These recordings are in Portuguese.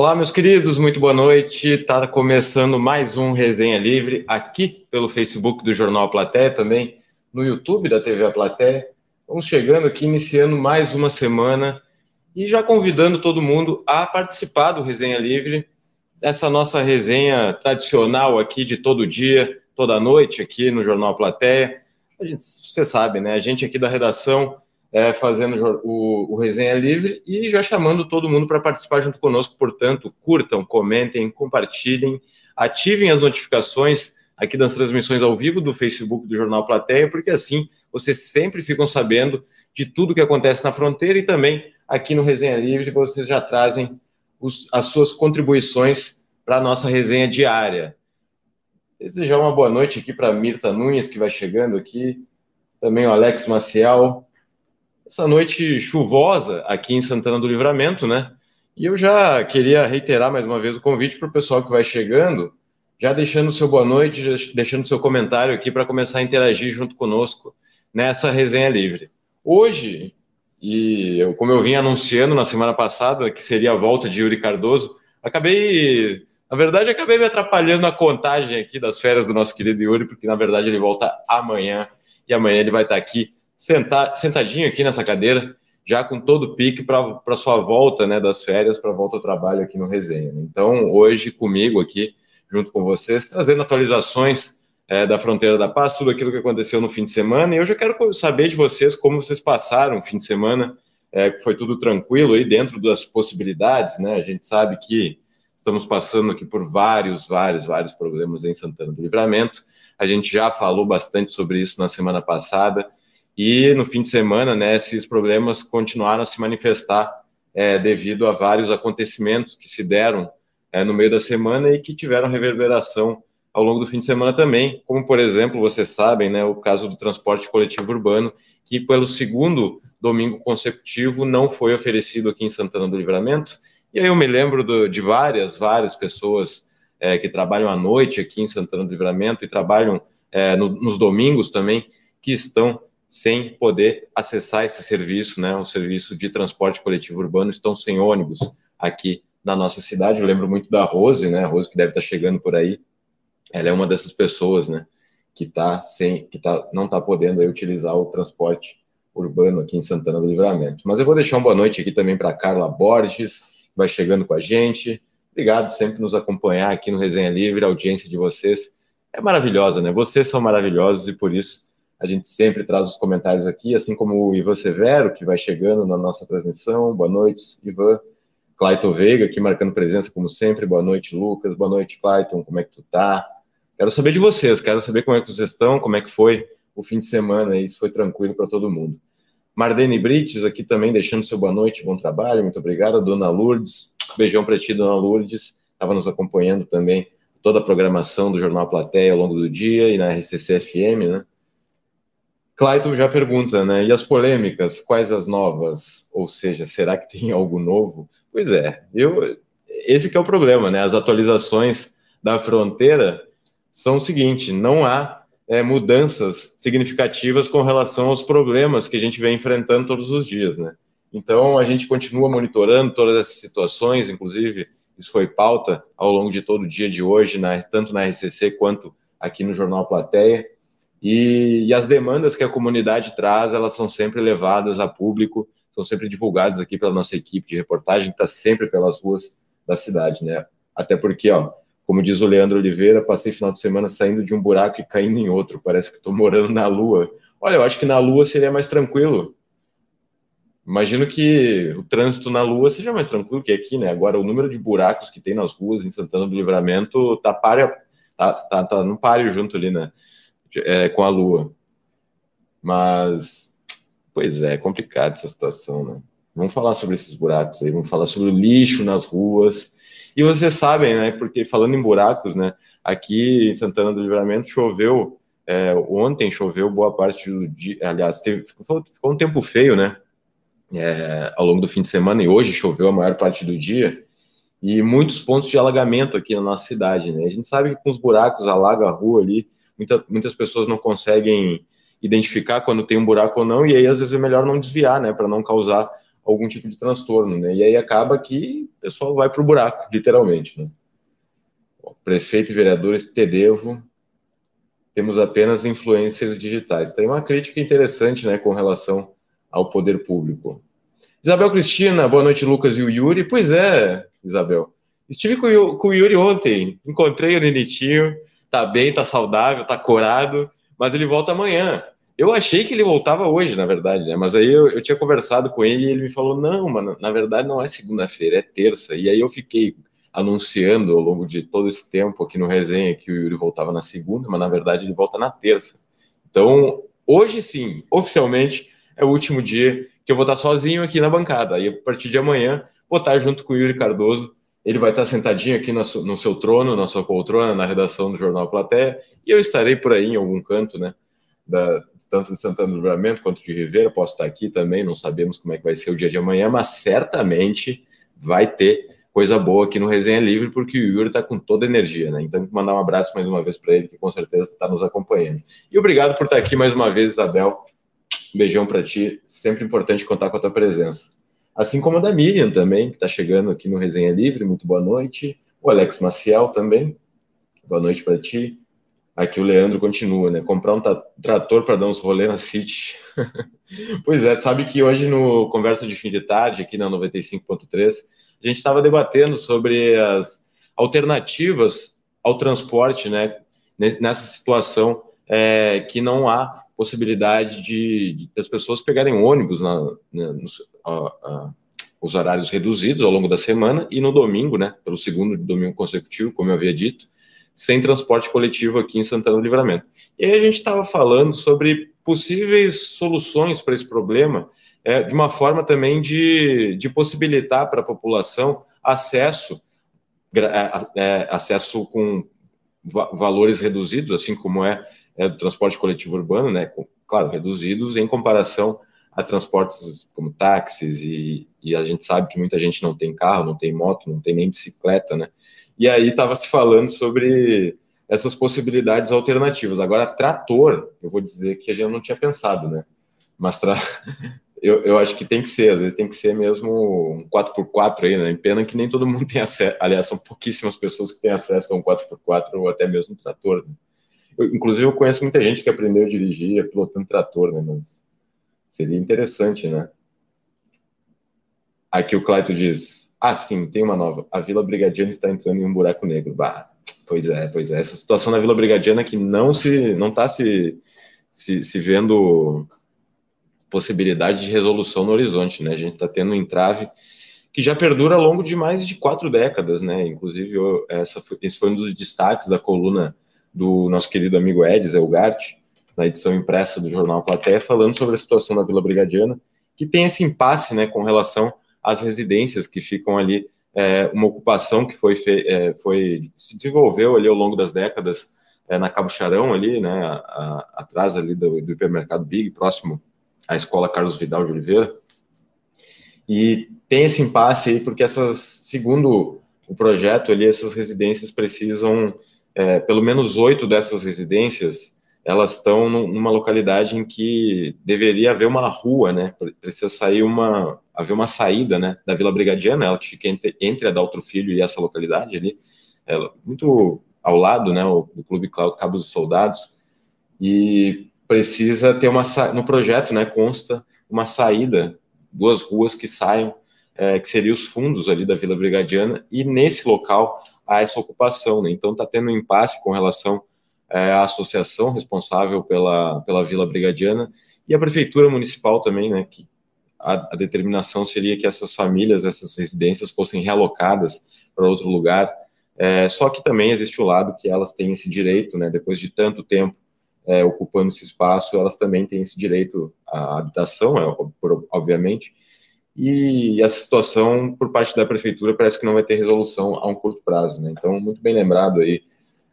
Olá, meus queridos, muito boa noite. Está começando mais um Resenha Livre aqui pelo Facebook do Jornal Platéia, também no YouTube da TV A Platéia. Vamos chegando aqui, iniciando mais uma semana e já convidando todo mundo a participar do Resenha Livre, dessa nossa resenha tradicional aqui de todo dia, toda noite aqui no Jornal Platéia. A gente, você sabe, né? A gente aqui da redação é, fazendo o, o, Resenha Livre e já chamando todo mundo para participar junto conosco. Portanto, curtam, comentem, compartilhem, ativem as notificações aqui das transmissões ao vivo do Facebook do Jornal Plateia, porque assim vocês sempre ficam sabendo de tudo que acontece na fronteira e também aqui no Resenha Livre vocês já trazem os, as suas contribuições para a nossa resenha diária. Desejar uma boa noite aqui para Mirta Nunes, que vai chegando aqui, também o Alex Maciel, essa noite chuvosa aqui em Santana do Livramento, né? E eu já queria reiterar mais uma vez o convite para o pessoal que vai chegando, já deixando o seu boa noite, já deixando o seu comentário aqui para começar a interagir junto conosco nessa resenha livre. Hoje, e eu, como eu vim anunciando na semana passada que seria a volta de Yuri Cardoso, acabei, na verdade, acabei me atrapalhando a contagem aqui das férias do nosso querido Yuri, porque na verdade ele volta amanhã e amanhã ele vai estar aqui sentar, sentadinho aqui nessa cadeira, já com todo o pique para sua volta né, das férias, para volta ao trabalho aqui no Resenha. Então, hoje comigo aqui, junto com vocês, trazendo atualizações é, da Fronteira da Paz, tudo aquilo que aconteceu no fim de semana. E eu já quero saber de vocês como vocês passaram o fim de semana, é, foi tudo tranquilo aí dentro das possibilidades, né? A gente sabe que estamos passando aqui por vários, vários, vários problemas em Santana do Livramento. A gente já falou bastante sobre isso na semana passada. E no fim de semana, né, esses problemas continuaram a se manifestar é, devido a vários acontecimentos que se deram é, no meio da semana e que tiveram reverberação ao longo do fim de semana também, como por exemplo, vocês sabem, né, o caso do transporte coletivo urbano, que pelo segundo domingo consecutivo não foi oferecido aqui em Santana do Livramento. E aí eu me lembro do, de várias, várias pessoas é, que trabalham à noite aqui em Santana do Livramento e trabalham é, no, nos domingos também, que estão sem poder acessar esse serviço, né? O serviço de transporte coletivo urbano estão sem ônibus aqui na nossa cidade. Eu lembro muito da Rose, né? A Rose que deve estar chegando por aí. Ela é uma dessas pessoas, né? Que tá sem, que tá, não está podendo aí, utilizar o transporte urbano aqui em Santana do Livramento. Mas eu vou deixar uma boa noite aqui também para Carla Borges, que vai chegando com a gente. Obrigado sempre nos acompanhar aqui no Resenha Livre, a audiência de vocês é maravilhosa, né? Vocês são maravilhosos e por isso a gente sempre traz os comentários aqui, assim como o Ivan Severo, que vai chegando na nossa transmissão. Boa noite, Ivan. Clayton Veiga, aqui marcando presença, como sempre. Boa noite, Lucas. Boa noite, Clayton. Como é que tu tá? Quero saber de vocês, quero saber como é que vocês estão, como é que foi o fim de semana aí, se foi tranquilo para todo mundo. Mardene Brites aqui também, deixando seu boa noite, bom trabalho, muito obrigado. Dona Lourdes, beijão para ti, Dona Lourdes, estava nos acompanhando também toda a programação do Jornal Platéia ao longo do dia e na RCC FM, né? Clayton já pergunta, né? E as polêmicas, quais as novas? Ou seja, será que tem algo novo? Pois é, eu, esse que é o problema, né? As atualizações da fronteira são o seguinte: não há é, mudanças significativas com relação aos problemas que a gente vem enfrentando todos os dias, né? Então a gente continua monitorando todas essas situações, inclusive isso foi pauta ao longo de todo o dia de hoje, tanto na RCC quanto aqui no Jornal Plateia. E, e, as demandas que a comunidade traz, elas são sempre levadas a público, são sempre divulgadas aqui pela nossa equipe de reportagem, que está sempre pelas ruas da cidade, né? Até porque, ó, como diz o Leandro Oliveira, passei final de semana saindo de um buraco e caindo em outro, parece que estou morando na Lua. Olha, eu acho que na Lua seria mais tranquilo. Imagino que o trânsito na Lua seja mais tranquilo que aqui, né? Agora, o número de buracos que tem nas ruas em Santana do Livramento tá, páreo, tá, tá, tá no páreo junto ali, né? É, com a Lua. Mas, pois é, é complicado essa situação, né? Vamos falar sobre esses buracos aí, vamos falar sobre o lixo nas ruas. E vocês sabem, né? Porque falando em buracos, né? Aqui em Santana do Livramento choveu, é, ontem choveu boa parte do dia. Aliás, teve, ficou, ficou um tempo feio, né? É, ao longo do fim de semana e hoje choveu a maior parte do dia e muitos pontos de alagamento aqui na nossa cidade, né? A gente sabe que com os buracos alaga a rua ali, muita, muitas pessoas não conseguem identificar quando tem um buraco ou não, e aí às vezes é melhor não desviar, né, para não causar algum tipo de transtorno, né? E aí acaba que o pessoal vai para o buraco, literalmente, né? Prefeito e vereadores, te devo. Temos apenas influências digitais. Tem uma crítica interessante, né, com relação ao poder público. Isabel Cristina, boa noite, Lucas e o Yuri. Pois é, Isabel. Estive com o, com o Yuri ontem, encontrei o Nenitinho, tá bem, tá saudável, tá corado, mas ele volta amanhã. Eu achei que ele voltava hoje, na verdade, né? Mas aí eu, eu tinha conversado com ele e ele me falou: não, mano, na verdade não é segunda-feira, é terça. E aí eu fiquei anunciando ao longo de todo esse tempo aqui no resenha que o Yuri voltava na segunda, mas na verdade ele volta na terça. Então, hoje sim, oficialmente, é o último dia que eu vou estar sozinho aqui na bancada. Aí, a partir de amanhã, vou estar junto com o Yuri Cardoso. Ele vai estar sentadinho aqui no, no seu trono, na sua poltrona, na redação do Jornal Platéia, e eu estarei por aí em algum canto, né? Da, tanto de Santana do Livramento quanto de Ribeira, posso estar aqui também, não sabemos como é que vai ser o dia de amanhã, mas certamente vai ter coisa boa aqui no Resenha Livre, porque o Yuri está com toda a energia, né? Então, mandar um abraço mais uma vez para ele, que com certeza está nos acompanhando. E obrigado por estar aqui mais uma vez, Isabel. Beijão para ti, sempre importante contar com a tua presença. Assim como a da Miriam também, que está chegando aqui no Resenha Livre, muito boa noite. O Alex Maciel também, boa noite para ti. Aqui o Leandro continua, né? Comprar um trator para dar uns rolê na City. pois é, sabe que hoje no Conversa de Fim de Tarde, aqui na 95.3, a gente estava debatendo sobre as alternativas ao transporte, né? Nessa situação é, que não há possibilidade de, de pessoas pegarem ônibus na, na nos, a, a, os horários reduzidos ao longo da semana e no domingo, né, pelo segundo domingo consecutivo, como eu havia dito, sem transporte coletivo aqui em Santana do Livramento. E aí a gente estava falando sobre possíveis soluções para esse problema, é, de uma forma também de, de possibilitar para a população acesso, é, é, acesso com valores reduzidos, assim como é é, do transporte coletivo urbano, né, com, claro, reduzidos em comparação a transportes como táxis e, e, a gente sabe que muita gente não tem carro, não tem moto, não tem nem bicicleta, né? E aí estava se falando sobre essas possibilidades alternativas. Agora, trator, eu vou dizer que a gente não tinha pensado, né? Mas tra... eu, eu acho que tem que ser, às vezes tem que ser mesmo um 4x4 aí, né? Pena que nem todo mundo tem acesso, aliás, são pouquíssimas pessoas que têm acesso a um 4x4 ou até mesmo um trator. Né? Inclusive, eu conheço muita gente que aprendeu a dirigir pilotando trator, né? Mas seria interessante, né? Aqui o Claito diz: Ah, sim, tem uma nova. A Vila Brigadiana está entrando em um buraco negro. Bah, pois é, pois é. Essa situação na Vila Brigadiana que não se não está se, se, se vendo possibilidade de resolução no horizonte, né? A gente está tendo um entrave que já perdura ao longo de mais de quatro décadas, né? Inclusive, eu, essa foi, esse foi um dos destaques da coluna do nosso querido amigo Eds Elgart, na edição impressa do jornal Platéia, falando sobre a situação da Vila Brigadiana, que tem esse impasse né, com relação às residências que ficam ali, é, uma ocupação que foi, é, foi, se desenvolveu ali ao longo das décadas é, na Cabo Charão, ali, né, a, a, atrás ali do, do hipermercado Big, próximo à escola Carlos Vidal de Oliveira. E tem esse impasse aí porque essas, segundo o projeto ali, essas residências precisam é, pelo menos oito dessas residências, elas estão numa localidade em que deveria haver uma rua, né? Precisa sair uma, haver uma saída, né? Da Vila Brigadiana, ela que fica entre, entre Daltro Filho e essa localidade ali, ela, muito ao lado, né? do Clube Cabo dos Soldados, e precisa ter uma no projeto, né? Consta uma saída, duas ruas que saiam, é, que seriam os fundos ali da Vila Brigadiana, e nesse local a essa ocupação. Né? Então está tendo um impasse com relação é, à associação responsável pela, pela Vila Brigadiana e a Prefeitura Municipal também, né, que a, a determinação seria que essas famílias, essas residências fossem realocadas para outro lugar, é, só que também existe o lado que elas têm esse direito, né, depois de tanto tempo é, ocupando esse espaço, elas também têm esse direito à habitação, é, obviamente, e essa situação, por parte da prefeitura, parece que não vai ter resolução a um curto prazo. Né? Então, muito bem lembrado aí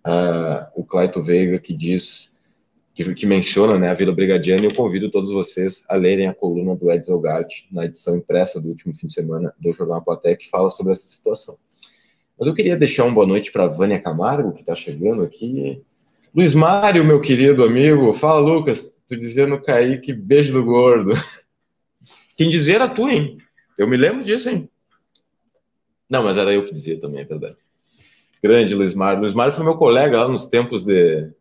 uh, o Claito Veiga, que diz, que, que menciona né, a Vila Brigadiana, e eu convido todos vocês a lerem a coluna do Edson Gart, na edição impressa do último fim de semana do Jornal Platé, que fala sobre essa situação. Mas eu queria deixar uma boa noite para Vânia Camargo, que está chegando aqui. Luiz Mário, meu querido amigo, fala, Lucas, tu dizendo Kaique, beijo do gordo. Quem dizer tu, hein? Eu me lembro disso, hein? Não, mas era eu que dizia também, é verdade. Grande Luiz Mário. Luiz Mário foi meu colega lá nos tempos de,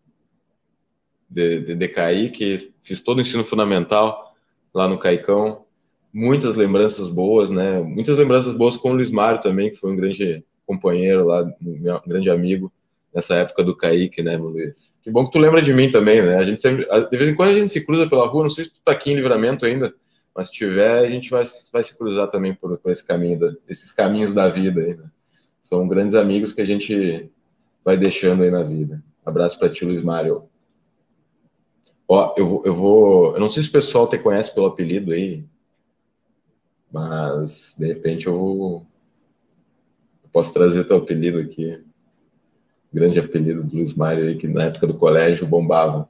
de, de, de CAI, que fiz todo o ensino fundamental lá no Caicão. Muitas lembranças boas, né? Muitas lembranças boas com o Luiz Mário também, que foi um grande companheiro lá, um grande amigo nessa época do Kaique, né, Luiz? Que bom que tu lembra de mim também, né? A gente sempre, de vez em quando a gente se cruza pela rua, não sei se tu tá aqui em livramento ainda, mas se tiver, a gente vai, vai se cruzar também por, por esse caminho, da, esses caminhos da vida aí, né? São grandes amigos que a gente vai deixando aí na vida. Abraço para ti, Luiz Mário. Ó, eu eu vou. Eu não sei se o pessoal te conhece pelo apelido aí, mas de repente eu. Eu posso trazer teu apelido aqui. Grande apelido do Luiz Mário aí, que na época do colégio bombava.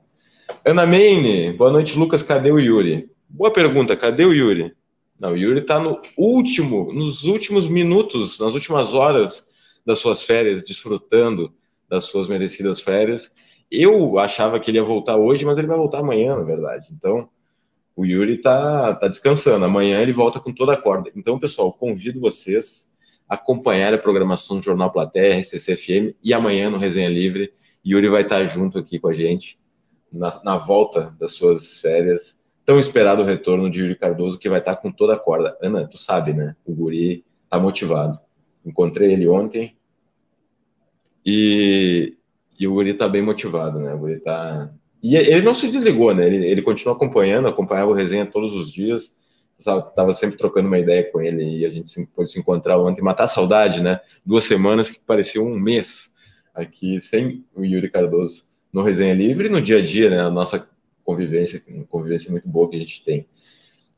Ana Maine, boa noite, Lucas. Cadê o Yuri? Boa pergunta, cadê o Yuri? Não, o Yuri está no último, nos últimos minutos, nas últimas horas das suas férias, desfrutando das suas merecidas férias. Eu achava que ele ia voltar hoje, mas ele vai voltar amanhã, na verdade. Então, o Yuri está tá descansando. Amanhã ele volta com toda a corda. Então, pessoal, convido vocês a acompanhar a programação do Jornal Platéia, RCCFM, e amanhã no Resenha Livre, Yuri vai estar junto aqui com a gente na, na volta das suas férias. Tão esperado o retorno de Yuri Cardoso, que vai estar com toda a corda. Ana, tu sabe, né? O guri tá motivado. Encontrei ele ontem e, e o guri tá bem motivado, né? O guri tá e ele não se desligou, né? Ele, ele continuou acompanhando, acompanhava o resenha todos os dias. Tava sempre trocando uma ideia com ele e a gente pôde se encontrar ontem, matar a saudade, né? Duas semanas que parecia um mês aqui sem o Yuri Cardoso no Resenha Livre no dia a dia, né? A nossa convivência, convivência muito boa que a gente tem.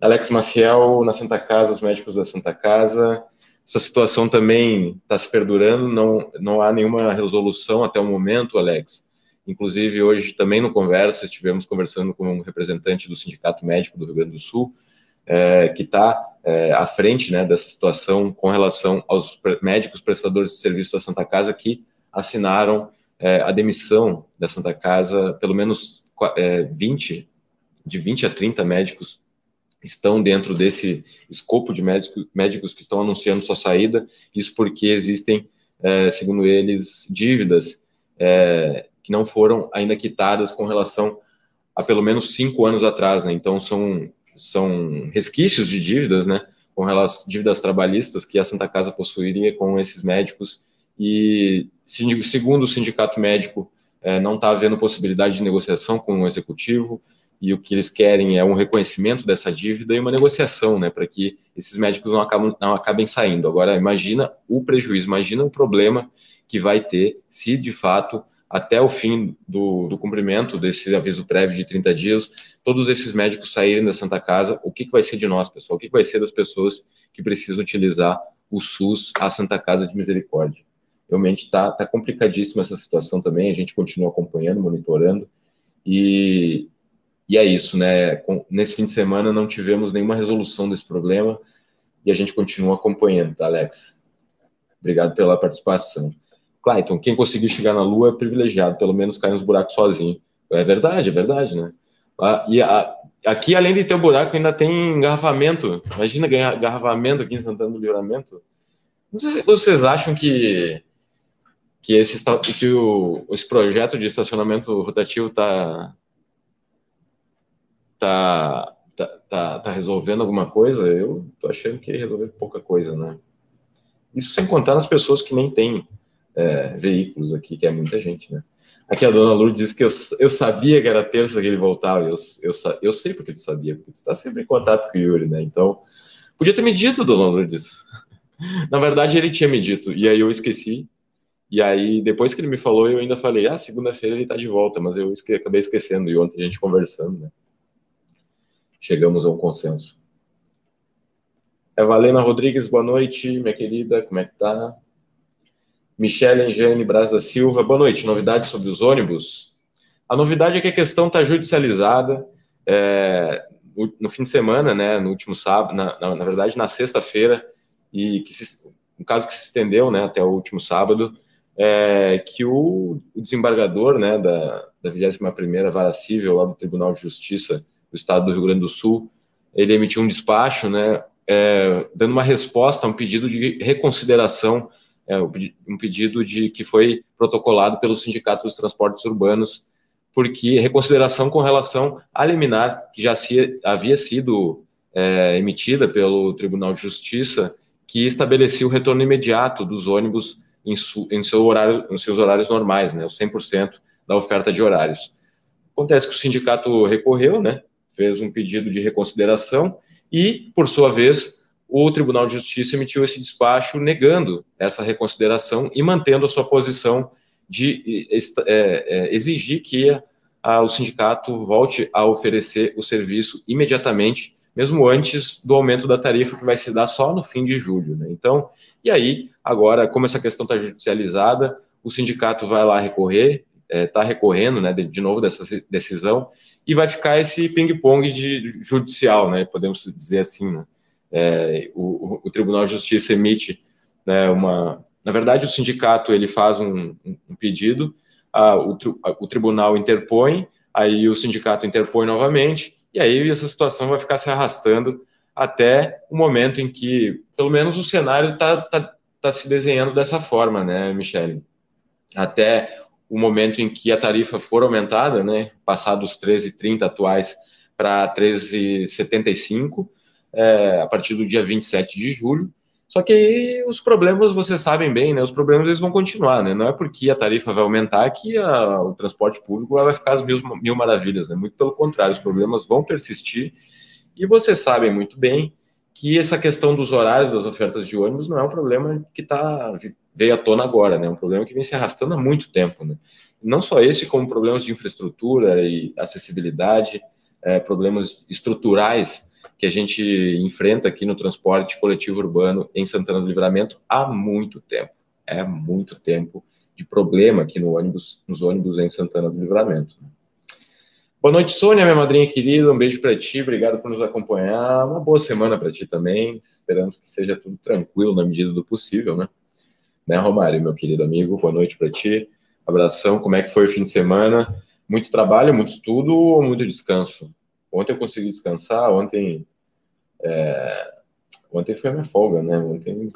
Alex Maciel na Santa Casa, os médicos da Santa Casa. Essa situação também está se perdurando, não, não há nenhuma resolução até o momento, Alex Inclusive, hoje também no Conversa, estivemos conversando com um representante do Sindicato Médico do Rio Grande do Sul, é, que está é, à frente né, dessa situação com relação aos médicos prestadores de serviço da Santa Casa que assinaram é, a demissão da Santa Casa, pelo menos 20, é, de 20 a 30 médicos estão dentro desse escopo de médicos, médicos que estão anunciando sua saída, isso porque existem, é, segundo eles, dívidas é, que não foram ainda quitadas com relação a pelo menos cinco anos atrás, né? Então são são resquícios de dívidas, né? Com relação dívidas trabalhistas que a Santa Casa possuiria com esses médicos e segundo o sindicato médico é, não está havendo possibilidade de negociação com o executivo e o que eles querem é um reconhecimento dessa dívida e uma negociação, né, para que esses médicos não, acabam, não acabem saindo. Agora, imagina o prejuízo, imagina o problema que vai ter se de fato até o fim do, do cumprimento desse aviso prévio de 30 dias, todos esses médicos saírem da Santa Casa, o que, que vai ser de nós, pessoal? O que, que vai ser das pessoas que precisam utilizar o SUS, a Santa Casa de Misericórdia? Realmente está tá complicadíssima essa situação também, a gente continua acompanhando, monitorando, e, e é isso, né? Com, nesse fim de semana não tivemos nenhuma resolução desse problema, e a gente continua acompanhando, tá, Alex? Obrigado pela participação. Clayton, quem conseguir chegar na Lua é privilegiado, pelo menos cai nos buracos sozinho. É verdade, é verdade, né? Ah, e a, aqui, além de ter o buraco, ainda tem engarrafamento. Imagina engarrafamento aqui em Santana do Livramento. Vocês acham que que esse, que o, esse projeto de estacionamento rotativo está tá, tá, tá, tá resolvendo alguma coisa? Eu tô achando que resolveu pouca coisa, né? Isso sem contar nas pessoas que nem têm é, veículos aqui, que é muita gente, né? Aqui a dona Lourdes disse que eu, eu sabia que era terça que ele voltava. Eu, eu, eu sei porque tu sabia, porque tu está sempre em contato com o Yuri, né? Então, podia ter me dito, dona Lourdes. Na verdade, ele tinha me dito, e aí eu esqueci. E aí, depois que ele me falou, eu ainda falei, ah, segunda-feira ele está de volta, mas eu esque acabei esquecendo, e ontem a gente conversando, né? Chegamos a um consenso. É Valena Rodrigues, boa noite, minha querida, como é que tá? Michele Engiane Braz da Silva, boa noite. Novidades sobre os ônibus? A novidade é que a questão está judicializada. É, no, no, fim de semana, né, no último sábado, na, na, na verdade, na sexta-feira, e que se, um caso que se estendeu né, até o último sábado, é, que o, o, desembargador né, da, da 21ª Vara Civil lá do Tribunal de Justiça do Estado do Rio Grande do Sul, ele emitiu um despacho né, é, dando uma resposta a um pedido de reconsideração, é, um pedido de que foi protocolado pelo Sindicato dos Transportes Urbanos, porque reconsideração com relação à liminar que já se, havia sido é, emitida pelo Tribunal de Justiça, que estabelecia o retorno imediato dos ônibus em, su, em, seu horário, em seus horários normais, né, os 100% da oferta de horários. Acontece que o sindicato recorreu, né, fez um pedido de reconsideração e, por sua vez, o Tribunal de Justiça emitiu esse despacho negando essa reconsideração e mantendo a sua posição de é, é, exigir que a, o sindicato volte a oferecer o serviço imediatamente, mesmo antes do aumento da tarifa que vai se dar só no fim de julho. Né? Então, e aí, agora, como essa questão está judicializada, o sindicato vai lá recorrer, está é, tá recorrendo né, de, de, novo dessa decisão, e vai ficar esse ping-pong de judicial, né, podemos dizer assim. Né? É, o, o, Tribunal de Justiça emite né, uma. Na verdade, o sindicato ele faz um, um pedido, a, o, a, o tribunal interpõe, aí o sindicato interpõe novamente, e aí essa situação vai ficar se arrastando até o momento em que, pelo menos, o cenário está tá, tá se desenhando dessa forma, né, Michele? Até o momento em que a tarifa for aumentada, né, passar dos 13,30 atuais para 13,75, é, a partir do dia 27 de julho. Só que aí os problemas, vocês sabem bem, né? Os problemas eles vão continuar, né? Não é porque a tarifa vai aumentar que a, o transporte público vai ficar as mil, mil maravilhas, né? Muito pelo contrário, os problemas vão persistir. E vocês sabem muito bem que essa questão dos horários das ofertas de ônibus não é um problema que tá, veio à tona agora, né? É um problema que vem se arrastando há muito tempo, né? Não só esse, como problemas de infraestrutura e acessibilidade, é, problemas estruturais que a gente enfrenta aqui no transporte coletivo urbano em Santana do Livramento há muito tempo. É muito tempo de problema aqui no ônibus, nos ônibus em Santana do Livramento. Boa noite, Sônia, minha madrinha querida. Um beijo para ti, obrigado por nos acompanhar. Uma boa semana para ti também. Esperamos que seja tudo tranquilo na medida do possível, né? Né, Romário, meu querido amigo? Boa noite para ti. Abração. Como é que foi o fim de semana? Muito trabalho, muito estudo ou muito descanso? Ontem eu consegui descansar. Ontem, é... ontem foi a minha folga, né? Ontem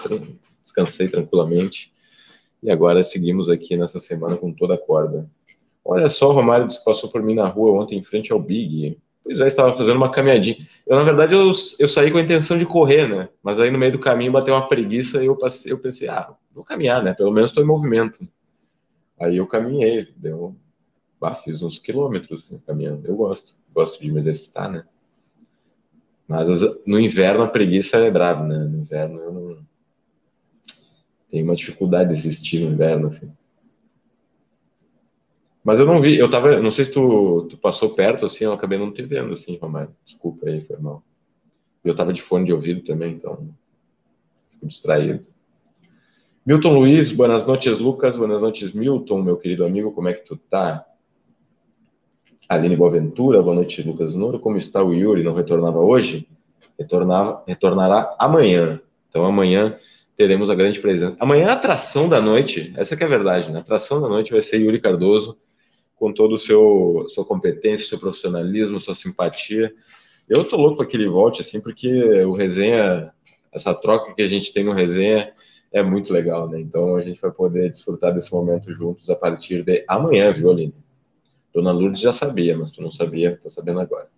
descansei tranquilamente. E agora seguimos aqui nessa semana com toda a corda. Olha só, o Romário passou por mim na rua ontem em frente ao Big. Pois é, estava fazendo uma caminhadinha. Eu, na verdade, eu, eu saí com a intenção de correr, né? Mas aí no meio do caminho bateu uma preguiça e eu, passei, eu pensei, ah, vou caminhar, né? Pelo menos estou em movimento. Aí eu caminhei, deu. Ah, fiz uns quilômetros né, caminhando. Eu gosto, gosto de me exercitar, né? Mas no inverno a preguiça é brava, né? No inverno eu não. Tenho uma dificuldade de existir no inverno, assim. Mas eu não vi, eu tava, não sei se tu, tu passou perto, assim, eu acabei não te vendo, assim, Romário. Desculpa aí, foi mal. Eu tava de fone de ouvido também, então fico distraído. Milton Luiz, boas noites, Lucas, boas noites, Milton, meu querido amigo, como é que tu tá? Aline Boaventura, boa noite, Lucas Nouro, como está o Yuri? Não retornava hoje? Retornava, retornará amanhã. Então amanhã teremos a grande presença. Amanhã a atração da noite, essa que é a verdade, né? A atração da noite vai ser Yuri Cardoso, com todo o seu sua competência, seu profissionalismo, sua simpatia. Eu tô louco para que ele volte assim, porque o resenha, essa troca que a gente tem no resenha é muito legal, né? Então a gente vai poder desfrutar desse momento juntos a partir de amanhã, viu, Aline? Dona Lourdes já sabia, mas tu não sabia, tá sabendo agora.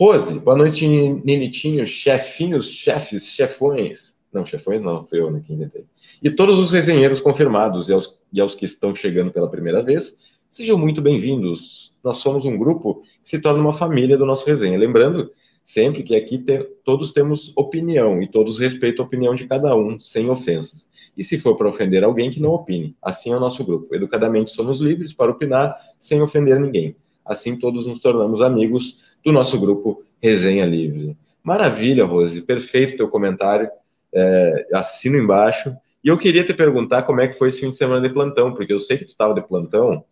Rose, boa noite, Ninitinho, chefinhos, chefes, chefões. Não, chefões não, foi eu né, que inventei. E todos os resenheiros confirmados e aos, e aos que estão chegando pela primeira vez, Sejam muito bem-vindos. Nós somos um grupo que se torna uma família do nosso resenha. Lembrando sempre que aqui todos temos opinião e todos respeitam a opinião de cada um, sem ofensas. E se for para ofender alguém, que não opine. Assim é o nosso grupo. Educadamente somos livres para opinar sem ofender ninguém. Assim todos nos tornamos amigos do nosso grupo Resenha Livre. Maravilha, Rose. Perfeito teu comentário. É, assino embaixo. E eu queria te perguntar como é que foi esse fim de semana de plantão, porque eu sei que tu estava de plantão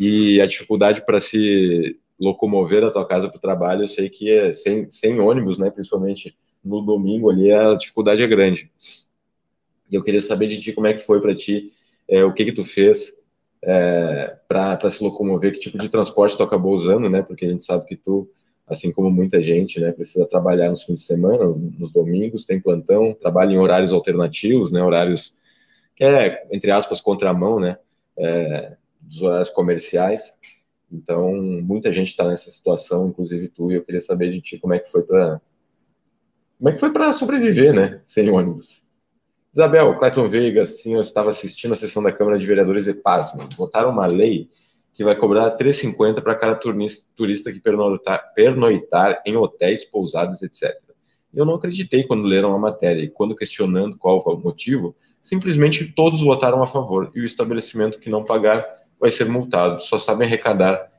e a dificuldade para se locomover da tua casa para o trabalho, eu sei que é sem, sem ônibus, né? Principalmente no domingo ali, a dificuldade é grande. E eu queria saber de ti como é que foi para ti, é, o que que tu fez é, para se locomover, que tipo de transporte tu acabou usando, né? Porque a gente sabe que tu assim como muita gente, né, precisa trabalhar nos fins de semana, nos domingos, tem plantão, trabalha em horários alternativos, né, horários que é, entre aspas, contramão, né, é, dos horários comerciais. Então, muita gente está nessa situação, inclusive tu, e eu queria saber de ti como é que foi para como é que foi para sobreviver, né, sem ônibus. Isabel, Clayton Veiga, sim, eu estava assistindo a sessão da Câmara de Vereadores e pasmo, votaram uma lei que vai cobrar 3,50 para cada turista que pernoitar, pernoitar em hotéis, pousadas, etc. Eu não acreditei quando leram a matéria e quando questionando qual o motivo, simplesmente todos votaram a favor e o estabelecimento que não pagar vai ser multado. Só sabem arrecadar,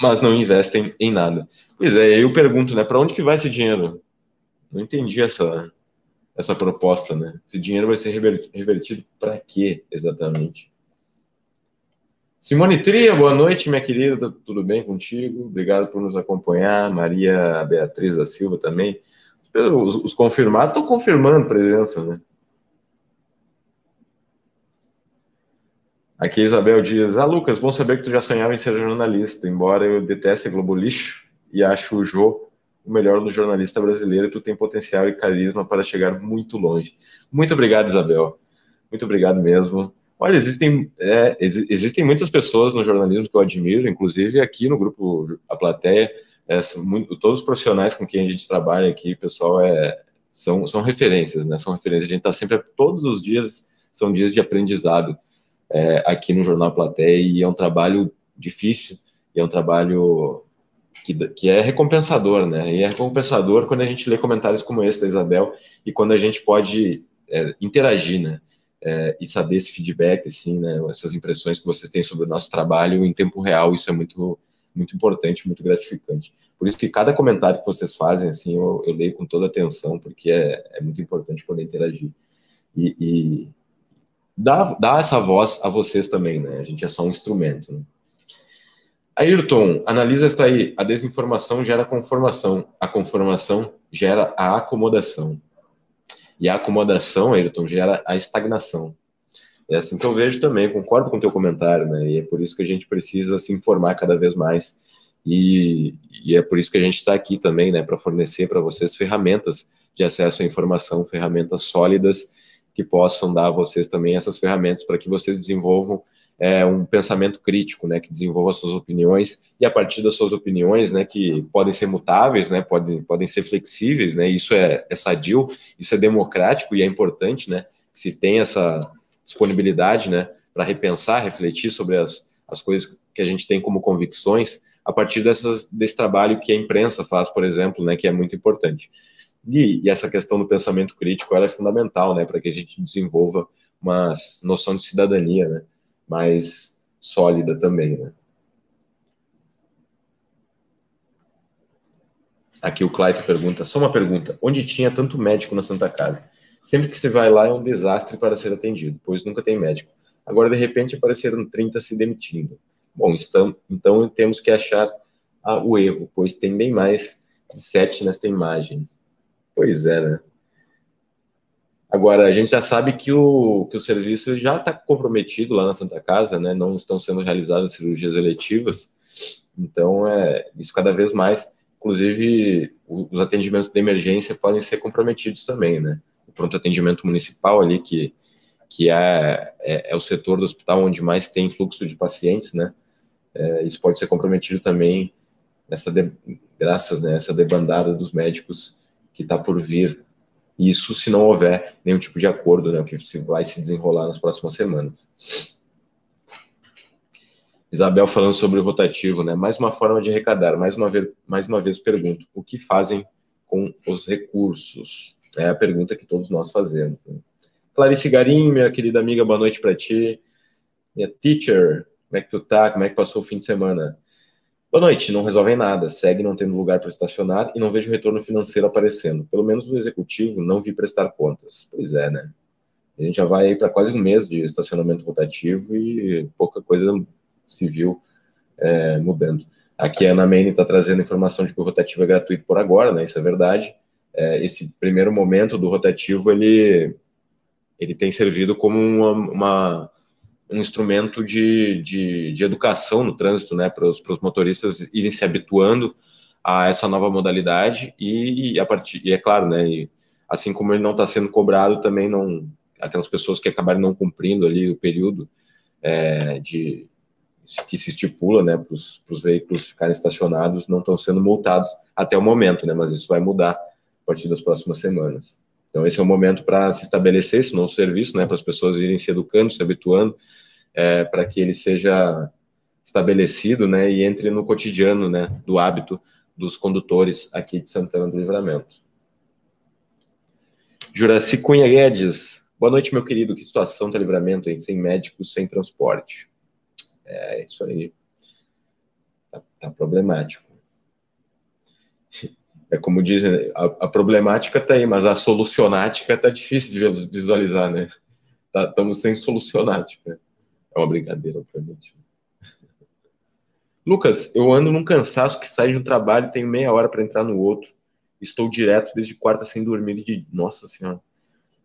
mas não investem em nada. Pois é, eu pergunto, né, para onde que vai esse dinheiro? Não entendi essa essa proposta, né? Esse dinheiro vai ser revertido para quê exatamente? Simone Tria, boa noite, minha querida, tudo bem contigo? Obrigado por nos acompanhar. Maria Beatriz da Silva também. Os, os confirmados estão confirmando presença, né? Aqui Isabel diz: Ah, Lucas, bom saber que tu já sonhava em ser jornalista, embora eu deteste Globo Lixo e acho o Jô o melhor jornalista brasileiro, tu tem potencial e carisma para chegar muito longe. Muito obrigado, Isabel. Muito obrigado mesmo. Olha, existem, é, ex existem muitas pessoas no jornalismo que eu admiro, inclusive aqui no grupo A Plateia, é, muito, todos os profissionais com quem a gente trabalha aqui, pessoal, é, são, são referências, né? São referências. A gente está sempre, todos os dias, são dias de aprendizado é, aqui no Jornal Plateia e é um trabalho difícil, e é um trabalho que, que é recompensador, né? E é recompensador quando a gente lê comentários como esse da Isabel e quando a gente pode é, interagir, né? é, e saber esse feedback, assim, né, essas impressões que vocês têm sobre o nosso trabalho em tempo real, isso é muito, muito importante, muito gratificante. Por isso que cada comentário que vocês fazem, assim, eu, eu leio com toda atenção, porque é, é muito importante poder interagir. E, e dá, dá essa voz a vocês também, né? A gente é só um instrumento, né? Ayrton, analisa está aí. A desinformação gera conformação. A conformação gera a acomodação. E a acomodação, Ayrton, gera a estagnação. É assim que eu vejo também, concordo com o teu comentário, né? E é por isso que a gente precisa se informar cada vez mais. E, e é por isso que a gente está aqui também, né? Para fornecer para vocês ferramentas de acesso à informação, ferramentas sólidas que possam dar a vocês também essas ferramentas para que vocês desenvolvam é, um pensamento crítico, né, que desenvolva suas opiniões e a partir das suas opiniões, né, que podem ser mutáveis, né, podem, podem ser flexíveis, né, isso é, é sadio, isso é democrático e é importante, né, se tem essa disponibilidade, né, para repensar, refletir sobre as, as coisas que a gente tem como convicções a partir dessas, desse trabalho que a imprensa faz, por exemplo, né, que é muito importante. E, e essa questão do pensamento crítico é fundamental, né, para que a gente desenvolva uma noção de cidadania, né, mais sólida também, né? Aqui o Clayton pergunta, só uma pergunta, onde tinha tanto médico na Santa Casa? Sempre que você vai lá é um desastre para ser atendido, pois nunca tem médico. Agora, de repente, apareceram 30 se demitindo. Bom, então, então temos que achar o erro, pois tem bem mais de 7 nesta imagem. Pois é, né? Agora, a gente já sabe que o, que o serviço já está comprometido lá na Santa Casa, né? Não estão sendo realizadas cirurgias eletivas. Então, é isso cada vez mais. Inclusive, os atendimentos de emergência podem ser comprometidos também, né? O pronto atendimento municipal ali, que, que é, é, é o setor do hospital onde mais tem fluxo de pacientes, né? É, isso pode ser comprometido também nessa de, graças né, essa debandada dos médicos que está por vir isso se não houver nenhum tipo de acordo, né, que vai se desenrolar nas próximas semanas. Isabel falando sobre o rotativo, né? Mais uma forma de arrecadar. Mais uma vez, mais uma vez pergunto: o que fazem com os recursos? É a pergunta que todos nós fazemos. Né? Clarice Garim, minha querida amiga, boa noite para ti. Minha teacher, como é que tu tá? Como é que passou o fim de semana? Boa noite, não resolvem nada, segue não tendo lugar para estacionar e não vejo retorno financeiro aparecendo. Pelo menos no executivo não vi prestar contas. Pois é, né? A gente já vai para quase um mês de estacionamento rotativo e pouca coisa se viu é, mudando. Aqui a Ana Maine está trazendo informação de que o rotativo é gratuito por agora, né? Isso é verdade. É, esse primeiro momento do rotativo ele ele tem servido como uma, uma um instrumento de, de, de educação no trânsito, né, para os motoristas irem se habituando a essa nova modalidade e, a partir, e é claro, né, e, assim como ele não está sendo cobrado, também não aquelas pessoas que acabarem não cumprindo ali o período é, de que se estipula, né, para os veículos ficarem estacionados, não estão sendo multados até o momento, né, mas isso vai mudar a partir das próximas semanas. Então esse é o momento para se estabelecer esse novo serviço, né, para as pessoas irem se educando, se habituando, é, para que ele seja estabelecido, né, e entre no cotidiano, né, do hábito dos condutores aqui de Santana do Livramento. Juraci Cunha Guedes, boa noite, meu querido. Que situação tá livramento, hein? Sem médicos, sem transporte. É, isso aí. Tá, tá problemático. É como dizem, a, a, problemática tá aí, mas a solucionática tá difícil de visualizar, né? Tá, estamos sem solucionática. É uma brincadeira, obviamente. Lucas, eu ando num cansaço que sai de um trabalho, tenho meia hora para entrar no outro. Estou direto desde quarta sem dormir de. Nossa Senhora.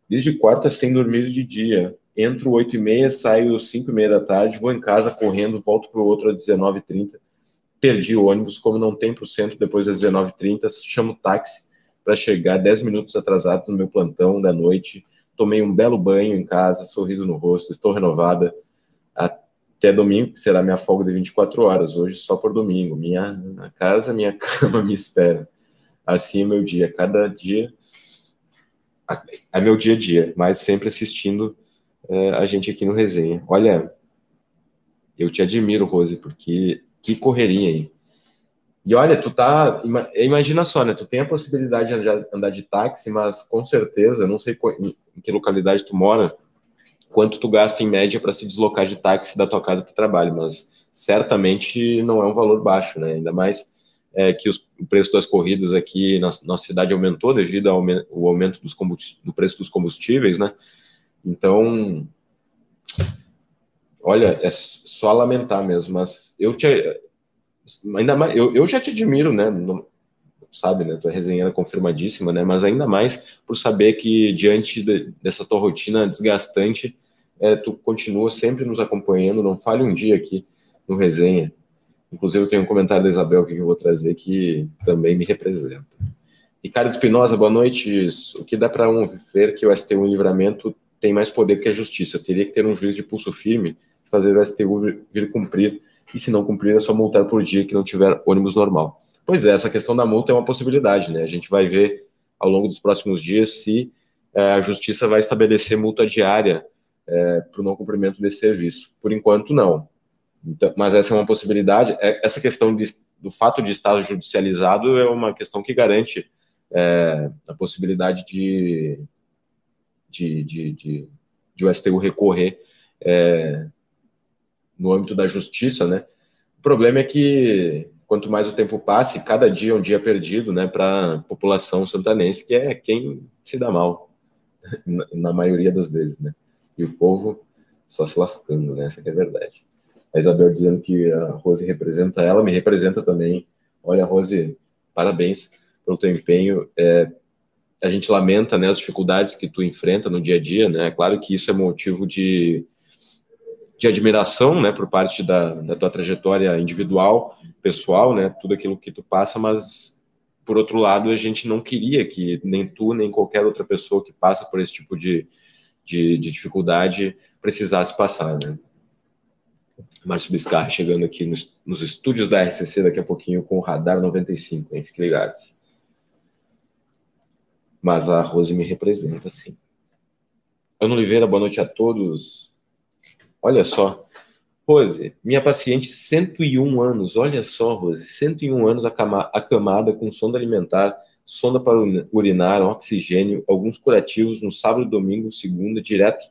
Desde quarta sem dormir de dia. Entro 8 e meia, saio 5 e meia da tarde, vou em casa correndo, volto para o outro às 19h30. Perdi o ônibus, como não tem por cento depois das 19h30, chamo táxi para chegar 10 minutos atrasado no meu plantão da noite. Tomei um belo banho em casa, sorriso no rosto, estou renovada. Até domingo, que será minha folga de 24 horas. Hoje só por domingo. Minha casa, minha cama me espera assim é meu dia. Cada dia é meu dia a dia, mas sempre assistindo é, a gente aqui no Resenha. Olha, eu te admiro, Rose, porque que correria, hein? E olha, tu tá. Imagina só, né? Tu tem a possibilidade de andar de táxi, mas com certeza, não sei em que localidade tu mora, quanto tu gasta em média para se deslocar de táxi da tua casa para o trabalho, mas certamente não é um valor baixo, né? Ainda mais é, que os, o preço das corridas aqui na nossa cidade aumentou devido ao aumento dos do preço dos combustíveis, né? Então, olha, é só lamentar mesmo, mas eu te, ainda mais, eu, eu já te admiro, né? No, sabe, né? Tua resenha confirmadíssima, né? Mas ainda mais por saber que diante de, dessa tua rotina desgastante, é, tu continua sempre nos acompanhando, não falhe um dia aqui no resenha. Inclusive, eu tenho um comentário da Isabel que eu vou trazer que também me representa. Ricardo Espinosa, boa noite. O que dá para um ver que o STU em livramento tem mais poder que a justiça? Teria que ter um juiz de pulso firme, fazer o STU vir cumprir, e se não cumprir, é só multar por dia que não tiver ônibus normal. Pois é, essa questão da multa é uma possibilidade, né? A gente vai ver ao longo dos próximos dias se é, a justiça vai estabelecer multa diária é, para o não cumprimento desse serviço. Por enquanto, não. Então, mas essa é uma possibilidade. É, essa questão de, do fato de estar judicializado é uma questão que garante é, a possibilidade de, de, de, de, de o STU recorrer é, no âmbito da justiça, né? O problema é que quanto mais o tempo passe, cada dia é um dia perdido, né, para a população santanense, que é quem se dá mal, na, maioria das vezes, né? E o povo só se lascando, né? Essa é a verdade a Isabel dizendo que a Rose representa ela, me representa também. Olha, Rose, parabéns pelo teu empenho. É, a gente lamenta né, as dificuldades que tu enfrenta no dia a dia, né? É claro que isso é motivo de, de admiração, né, por parte da, da tua trajetória individual, pessoal, né? Tudo aquilo que tu passa, mas por outro lado, a gente não queria que nem tu, nem qualquer outra pessoa que passa por esse tipo de, de, de dificuldade precisasse passar, né? Márcio Biscar chegando aqui nos, nos, estúdios da RCC daqui a pouquinho com o Radar 95, hein? Fique ligados. Mas a Rose me representa, sim. Ana Oliveira, boa noite a todos. Olha só. Rose, minha paciente, 101 anos. Olha só, Rose, 101 anos acamada com sonda alimentar, sonda para urinar, oxigênio, alguns curativos no sábado, domingo, segunda, direto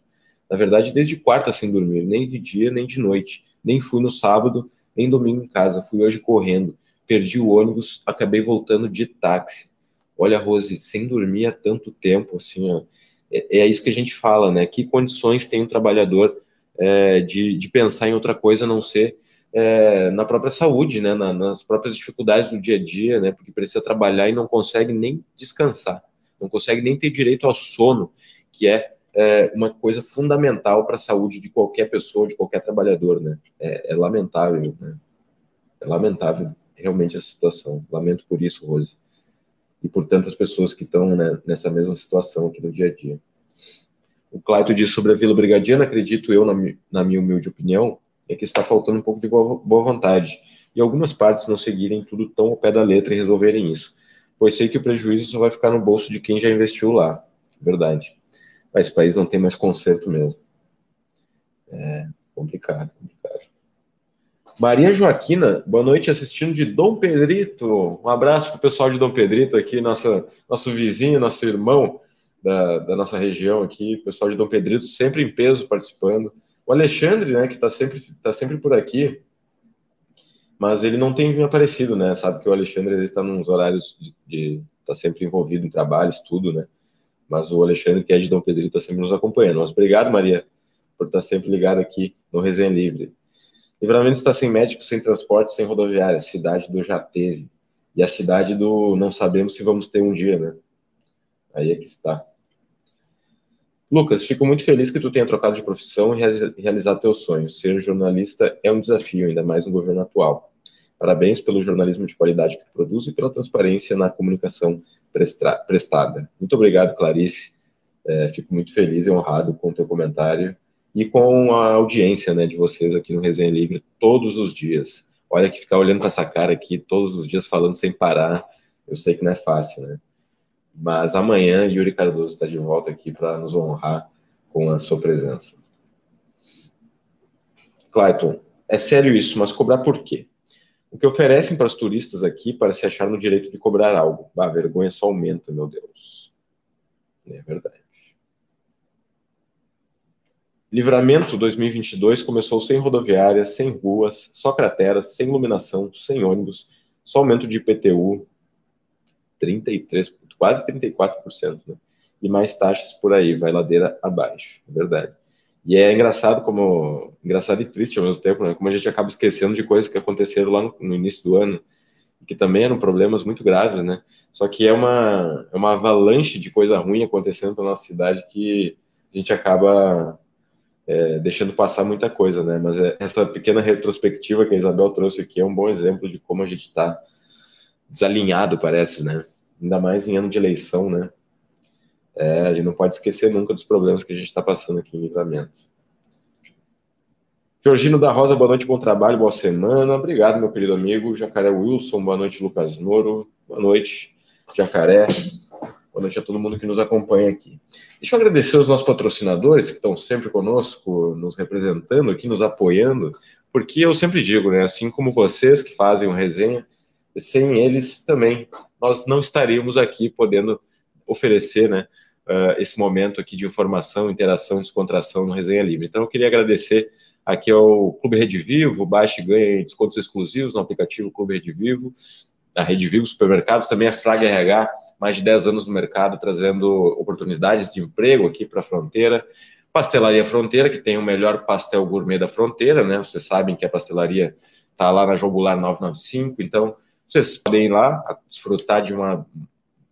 na verdade, desde quarta sem dormir, nem de dia, nem de noite. Nem fui no sábado, nem domingo em casa. Fui hoje correndo. Perdi o ônibus, acabei voltando de táxi. Olha, Rose, sem dormir há tanto tempo, assim, ó, é, é isso que a gente fala, né? Que condições tem um trabalhador é, de, de pensar em outra coisa a não ser é, na própria saúde, né? Na, nas próprias dificuldades do dia a dia, né? Porque precisa trabalhar e não consegue nem descansar, não consegue nem ter direito ao sono, que é é uma coisa fundamental para a saúde de qualquer pessoa, de qualquer trabalhador, né? É, é lamentável, né? É lamentável realmente essa situação. Lamento por isso, Rose. E por tantas pessoas que estão né, nessa mesma situação aqui no dia a dia. O Claito diz sobre a Vila Brigadiana, acredito eu, na, na minha humilde opinião, é que está faltando um pouco de boa, boa vontade e algumas partes não seguirem tudo tão ao pé da letra e resolverem isso, pois sei que o prejuízo só vai ficar no bolso de quem já investiu lá. Verdade. Mas esse país não tem mais conserto mesmo. É complicado, complicado. Maria Joaquina, boa noite, assistindo de Dom Pedrito. Um abraço para o pessoal de Dom Pedrito aqui, nossa, nosso vizinho, nosso irmão da, da nossa região aqui, pessoal de Dom Pedrito sempre em peso participando. O Alexandre, né, que está sempre, tá sempre por aqui, mas ele não tem aparecido, né? Sabe que o Alexandre está nos horários de, está sempre envolvido em trabalhos, tudo, né? Mas o Alexandre, que é de Dom Pedrito, está sempre nos acompanhando. Mas obrigado, Maria, por estar sempre ligado aqui no Resenha Livre. Livramento está sem médico, sem transporte, sem rodoviária. Cidade do já teve. E a cidade do não sabemos se vamos ter um dia, né? Aí é que está. Lucas, fico muito feliz que tu tenha trocado de profissão e realizado teus sonhos. Ser jornalista é um desafio, ainda mais no governo atual. Parabéns pelo jornalismo de qualidade que tu produz e pela transparência na comunicação prestada. Muito obrigado, Clarice. É, fico muito feliz e honrado com o teu comentário e com a audiência né, de vocês aqui no Resenha Livre todos os dias. Olha que ficar olhando para essa cara aqui todos os dias falando sem parar, eu sei que não é fácil, né? Mas amanhã Yuri Cardoso está de volta aqui para nos honrar com a sua presença. Clayton, é sério isso, mas cobrar por quê? O que oferecem para os turistas aqui para se achar no direito de cobrar algo? a vergonha só aumenta, meu Deus. É verdade. Livramento 2022 começou sem rodoviárias, sem ruas, só crateras, sem iluminação, sem ônibus, só aumento de IPTU, 33 quase 34%, né? E mais taxas por aí, vai ladeira abaixo, é verdade. E é engraçado como engraçado e triste ao mesmo tempo, né? Como a gente acaba esquecendo de coisas que aconteceram lá no, no início do ano, que também eram problemas muito graves, né? Só que é uma é uma avalanche de coisa ruim acontecendo na nossa cidade que a gente acaba é, deixando passar muita coisa, né? Mas é, essa pequena retrospectiva que a Isabel trouxe aqui é um bom exemplo de como a gente está desalinhado, parece, né? Ainda mais em ano de eleição, né? É, a gente não pode esquecer nunca dos problemas que a gente está passando aqui em livramento. Georgino da Rosa, boa noite, bom trabalho, boa semana. Obrigado, meu querido amigo. Jacaré Wilson, boa noite, Lucas Noro. Boa noite, Jacaré. Boa noite a todo mundo que nos acompanha aqui. Deixa eu agradecer os nossos patrocinadores que estão sempre conosco, nos representando aqui, nos apoiando, porque eu sempre digo, né, assim como vocês que fazem o resenha, sem eles também nós não estaríamos aqui podendo oferecer né, uh, esse momento aqui de informação, interação, descontração no Resenha Livre. Então, eu queria agradecer aqui ao Clube Rede Vivo, baixe e ganhe descontos exclusivos no aplicativo Clube Rede Vivo, a Rede Vivo Supermercados, também a Fraga RH, mais de 10 anos no mercado, trazendo oportunidades de emprego aqui para a fronteira. Pastelaria Fronteira, que tem o melhor pastel gourmet da fronteira, né? Vocês sabem que a pastelaria está lá na João Goulart 995, então vocês podem ir lá desfrutar de uma,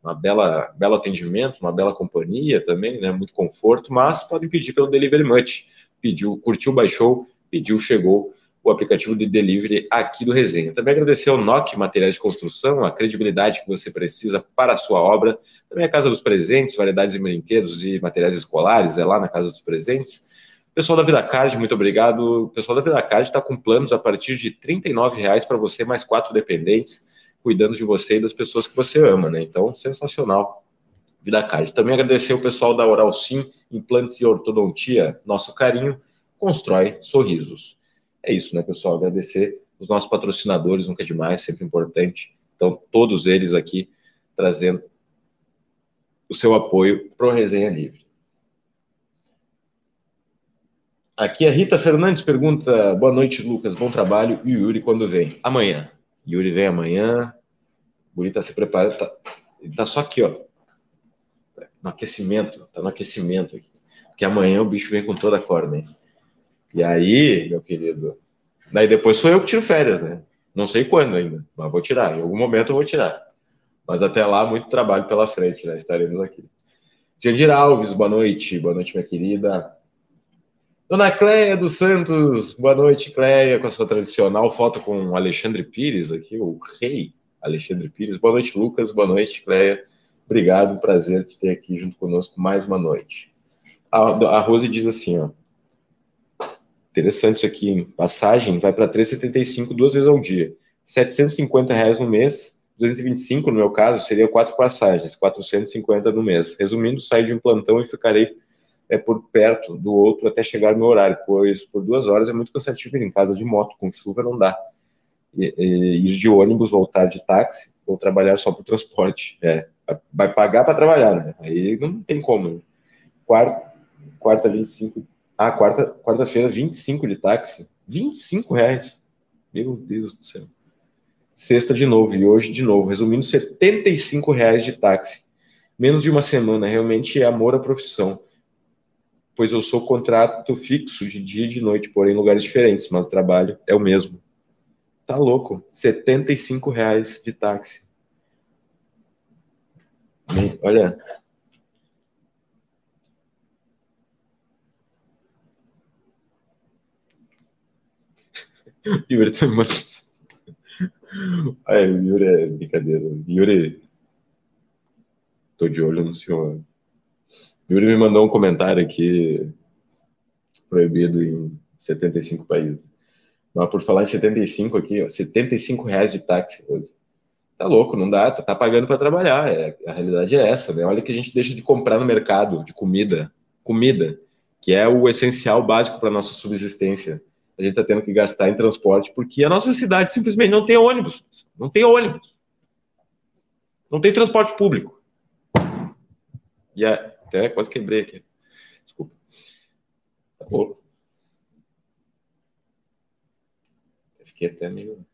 uma bela, belo atendimento, uma bela companhia também, né? Muito conforto, mas podem pedir pelo Delivery Much. Pediu, curtiu, baixou, pediu, chegou o aplicativo de delivery aqui do Resenha. Também agradecer ao NOC Materiais de Construção, a credibilidade que você precisa para a sua obra. Também a Casa dos Presentes, variedades de brinquedos e materiais escolares, é lá na Casa dos Presentes. Pessoal da Vida Card, muito obrigado. O pessoal da Vida Card está com planos a partir de R$ reais para você, mais quatro dependentes cuidando de você e das pessoas que você ama, né? Então, sensacional. Vida Card. Também agradecer o pessoal da Oral Sim, Implantes e Ortodontia. Nosso carinho constrói sorrisos. É isso, né, pessoal? Agradecer os nossos patrocinadores, nunca é demais, sempre importante. Então, todos eles aqui trazendo o seu apoio para o Resenha Livre. Aqui a Rita Fernandes pergunta: boa noite, Lucas, bom trabalho. E o Yuri quando vem? Amanhã. Yuri vem amanhã. O Guri tá se preparando. Tá, ele tá só aqui, ó. No aquecimento. Tá no aquecimento aqui. Porque amanhã o bicho vem com toda a corda, hein? E aí, meu querido. Daí depois sou eu que tiro férias, né? Não sei quando ainda, mas vou tirar. Em algum momento eu vou tirar. Mas até lá, muito trabalho pela frente, né? Estaremos aqui. Jandir Alves, boa noite. Boa noite, minha querida. Dona Cleia dos Santos, boa noite, Cleia, com a sua tradicional foto com Alexandre Pires aqui, o rei Alexandre Pires. Boa noite, Lucas, boa noite, Cleia. Obrigado, prazer te ter aqui junto conosco mais uma noite. A, a Rose diz assim, ó. Interessante isso aqui, hein? Passagem vai para 3,75 duas vezes ao dia. 750 reais no mês, 225 no meu caso, seria quatro passagens, 450 no mês. Resumindo, saio de um plantão e ficarei é, por perto do outro até chegar no horário, pois por duas horas é muito cansativo ir em casa de moto, com chuva não dá. E, e, ir de ônibus, voltar de táxi, ou trabalhar só o transporte. É, vai pagar para trabalhar, né? Aí não tem como. Né? Quarta, quarta 25. Ah, quarta, quarta-feira, 25 de táxi. 25 reais. Meu Deus do céu. Sexta de novo, e hoje de novo. Resumindo, 75 reais de táxi. Menos de uma semana. Realmente é amor à profissão. Pois eu sou contrato fixo de dia e de noite, porém em lugares diferentes, mas o trabalho é o mesmo. Tá louco. 75 reais de táxi. Olha. Yuri tá me Ai, Yuri é brincadeira. Yuri. Tô de olho no senhor. Yuri me mandou um comentário aqui proibido em 75 países. Mas por falar em 75 aqui, ó, 75 reais de táxi hoje. Tá louco, não dá, tu tá pagando para trabalhar. É, a realidade é essa, né? Olha que a gente deixa de comprar no mercado de comida, comida, que é o essencial básico para nossa subsistência. A gente tá tendo que gastar em transporte porque a nossa cidade simplesmente não tem ônibus. Não tem ônibus. Não tem transporte público. E até quase quebrei aqui. Desculpa. Tá louco. Fiquei até meio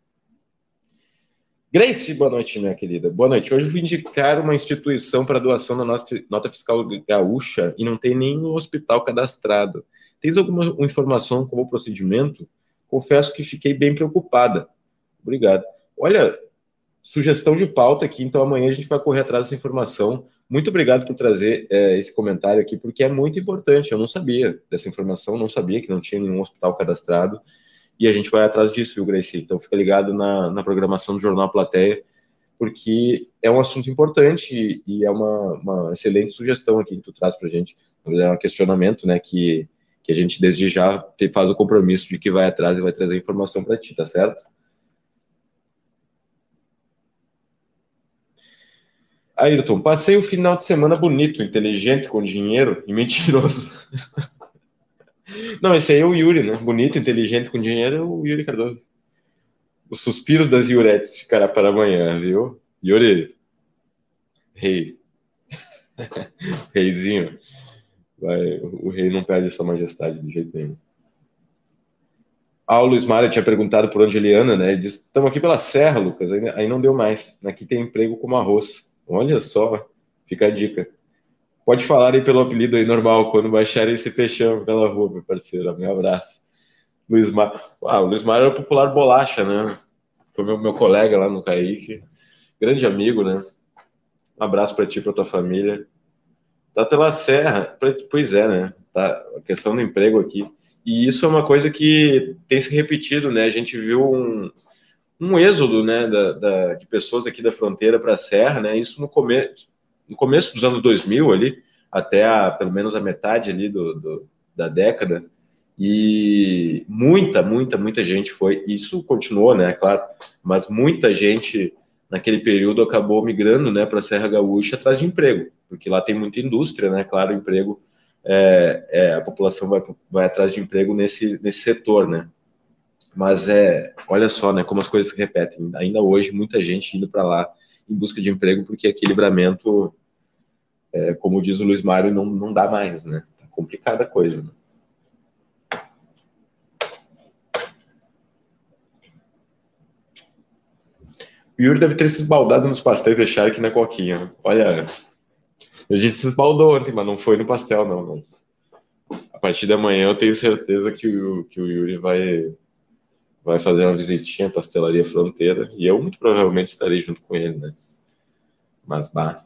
Grace, boa noite, minha querida. Boa noite. Hoje vou indicar uma instituição para doação da nota, fiscal gaúcha e não tem nenhum hospital cadastrado. Tens alguma informação como procedimento? Confesso que fiquei bem preocupada. Obrigado. Olha, sugestão de pauta aqui, então amanhã a gente vai correr atrás dessa informação. Muito obrigado por trazer é, esse comentário aqui, porque é muito importante. Eu não sabia dessa informação, não sabia que não tinha nenhum hospital cadastrado e a gente vai atrás disso, viu, Gracie? Então fica ligado na, na programação do Jornal Plateia, porque é um assunto importante e, e é uma, uma, excelente sugestão aqui que tu traz para a gente. É um questionamento, né, que, que a gente desde já faz o compromisso de que vai atrás e vai trazer informação para ti, tá certo? Ayrton, passei o final de semana bonito, inteligente, com dinheiro e mentiroso. Não, esse aí é o Yuri, né? Bonito, inteligente, com dinheiro, é o Yuri Cardoso. Os suspiros das Yuretes ficará para amanhã, viu? Yuri. Rei. Reizinho. Vai, o rei não perde sua majestade de jeito nenhum. Ah, o Luiz Mário tinha perguntado por onde ele anda, né? Ele disse: estamos aqui pela Serra, Lucas. Aí, aí não deu mais. Aqui tem emprego como arroz. Olha só, fica a dica. Pode falar aí pelo apelido aí normal, quando baixarem esse peixão pela rua, meu parceiro. Meu abraço. Luiz Mar. Ah, o Luiz Mar era o popular bolacha, né? Foi meu, meu colega lá no Kaique. Grande amigo, né? Um abraço para ti para tua família. Tá pela serra. Pois é, né? Tá, a questão do emprego aqui. E isso é uma coisa que tem se repetido, né? A gente viu um, um êxodo, né, da, da de pessoas aqui da fronteira para a serra, né? Isso no começo no começo dos anos 2000 ali, até a, pelo menos a metade ali do, do, da década, e muita, muita, muita gente foi, isso continuou, né, claro, mas muita gente naquele período acabou migrando, né, para a Serra Gaúcha atrás de emprego, porque lá tem muita indústria, né, claro, emprego, é, é, a população vai, vai atrás de emprego nesse, nesse setor, né, mas é, olha só, né, como as coisas se repetem, ainda hoje muita gente indo para lá em busca de emprego, porque aquele livramento é, como diz o Luiz Mário, não, não dá mais, né? Tá complicada a coisa. Né? O Yuri deve ter se esbaldado nos pastéis de aqui na coquinha. Olha, a gente se esbaldou ontem, mas não foi no pastel, não. Mas a partir da manhã eu tenho certeza que o, que o Yuri vai, vai fazer uma visitinha à pastelaria fronteira e eu muito provavelmente estarei junto com ele, né? Mas, bah,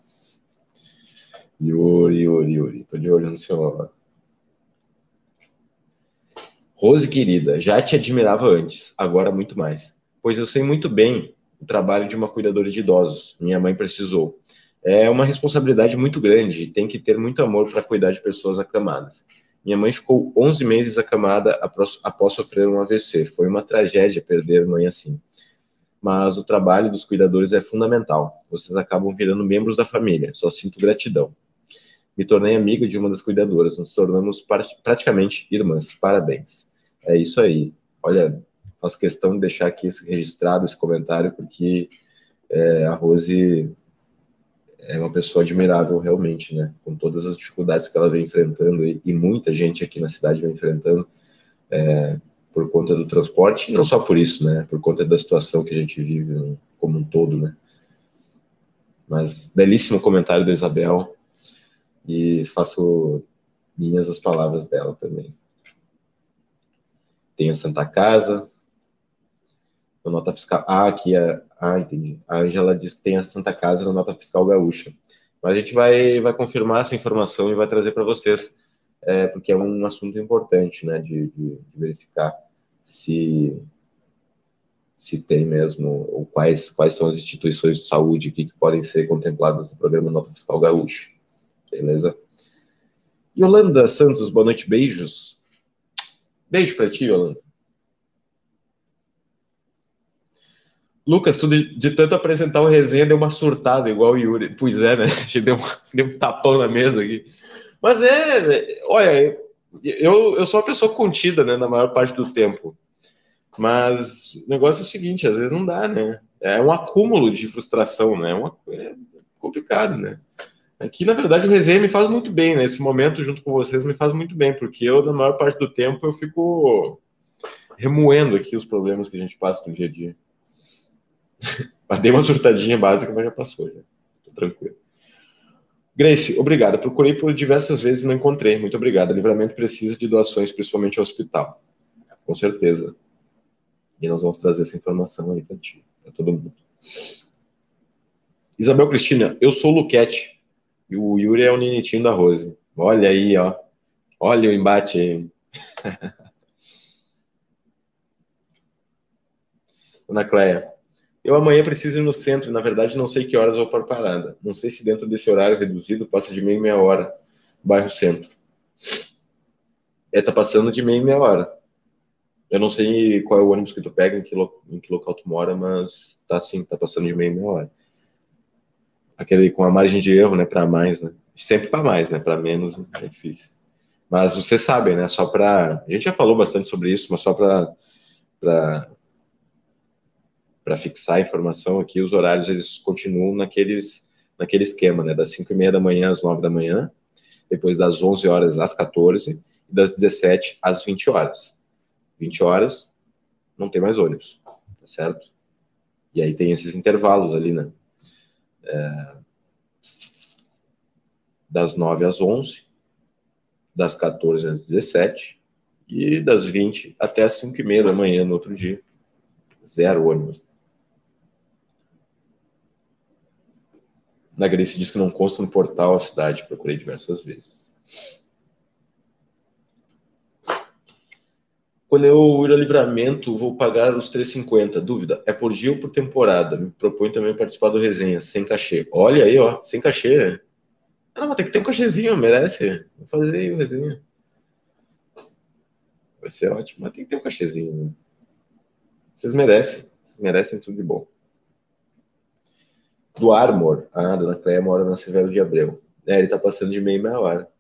Yuri, Yuri, Yuri. Tô de olho no seu. Rose querida, já te admirava antes, agora muito mais. Pois eu sei muito bem o trabalho de uma cuidadora de idosos. Minha mãe precisou. É uma responsabilidade muito grande e tem que ter muito amor para cuidar de pessoas acamadas. Minha mãe ficou 11 meses acamada após sofrer um AVC. Foi uma tragédia perder mãe assim. Mas o trabalho dos cuidadores é fundamental. Vocês acabam virando membros da família. Só sinto gratidão. Me tornei amiga de uma das cuidadoras. Nos tornamos praticamente irmãs. Parabéns. É isso aí. Olha, faço questão de deixar aqui registrado esse comentário, porque é, a Rose é uma pessoa admirável realmente, né? Com todas as dificuldades que ela vem enfrentando e, e muita gente aqui na cidade vem enfrentando é, por conta do transporte, não só por isso, né? Por conta da situação que a gente vive né? como um todo, né? Mas belíssimo comentário da Isabel e faço minhas as palavras dela também. Tem a Santa Casa, a nota fiscal. Ah, aqui é ah, entendi. A Angela diz que tem a Santa Casa na nota fiscal gaúcha. Mas a gente vai, vai confirmar essa informação e vai trazer para vocês, é, porque é um assunto importante, né, de, de, de, verificar se se tem mesmo, ou quais, quais são as instituições de saúde que, que podem ser contempladas no programa Nota Fiscal Gaúcha. Beleza? Yolanda Santos, boa noite, beijos. Beijo para ti, Yolanda. Lucas, tu de, de, tanto apresentar o resenha deu uma surtada, igual o Yuri. Pois é, né? Deu, um, deu um tapão na mesa aqui. Mas é, olha, eu, eu sou uma pessoa contida, né, na maior parte do tempo. Mas o negócio é o seguinte, às vezes não dá, né? É um acúmulo de frustração, né? É, uma, é complicado, né? Aqui, na verdade, o resenha me faz muito bem, né? Esse momento junto com vocês me faz muito bem, porque eu, na maior parte do tempo, eu fico remoendo aqui os problemas que a gente passa no dia a dia. mas dei uma surtadinha básica, mas já passou, já. Tô tranquilo. Grace, obrigado. Procurei por diversas vezes e não encontrei. Muito obrigado. Livramento precisa de doações, principalmente ao hospital. Com certeza. E nós vamos trazer essa informação aí para ti, para todo mundo. Isabel Cristina, eu sou o Luquete. E o Yuri é o Ninitinho da Rose. Olha aí, ó. Olha o embate aí. Dona Cleia, eu amanhã preciso ir no centro, na verdade não sei que horas vou para parada. Não sei se dentro desse horário reduzido passa de meia meia hora, bairro centro. É, tá passando de meia meia hora. Eu não sei qual é o ônibus que tu pega, em que, lo, em que local tu mora, mas tá assim, tá passando de meia meia hora. Aquele com a margem de erro, né, para mais, né? Sempre para mais, né? Para menos é difícil. Mas vocês sabem, né? Só para a gente já falou bastante sobre isso, mas só para para fixar a informação aqui, os horários eles continuam naqueles, naquele esquema, né? Das 5 e meia da manhã às 9 da manhã, depois das 11 horas às 14 e das 17 às 20 horas. 20 horas, não tem mais ônibus, tá certo? E aí tem esses intervalos ali, né? É, das 9 às 11, das 14 às 17 e das 20 até as 5 e meia da manhã no outro dia. Zero ônibus. Na Grécia diz que não consta no portal a cidade, procurei diversas vezes. Quando eu ir ao livramento, vou pagar os 3,50. Dúvida, é por dia ou por temporada? Me propõe também participar do resenha, sem cachê. Olha aí, ó, sem cachê. Ah, não, tem que ter um cachezinho, merece. Vou fazer aí o resenha. Vai ser ótimo, mas tem que ter um cachezinho. Vocês merecem. Vocês merecem tudo de bom do Armor. Ah, a dona Cleia mora na Severo de Abreu. É, ele tá passando de meia meia hora.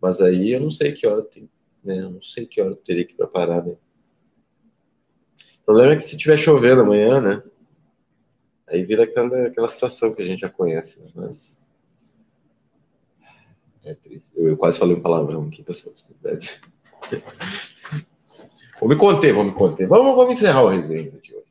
Mas aí eu não sei que hora tem, né? Eu não sei que hora eu teria que preparar, né? O problema é que se tiver chovendo amanhã, né? Aí vira aquela, aquela situação que a gente já conhece, né? mas... É triste. Eu, eu, quase falei um palavrão aqui, pessoal. vou me conter, vou me conter. Vamos, vamos encerrar o resenha de hoje.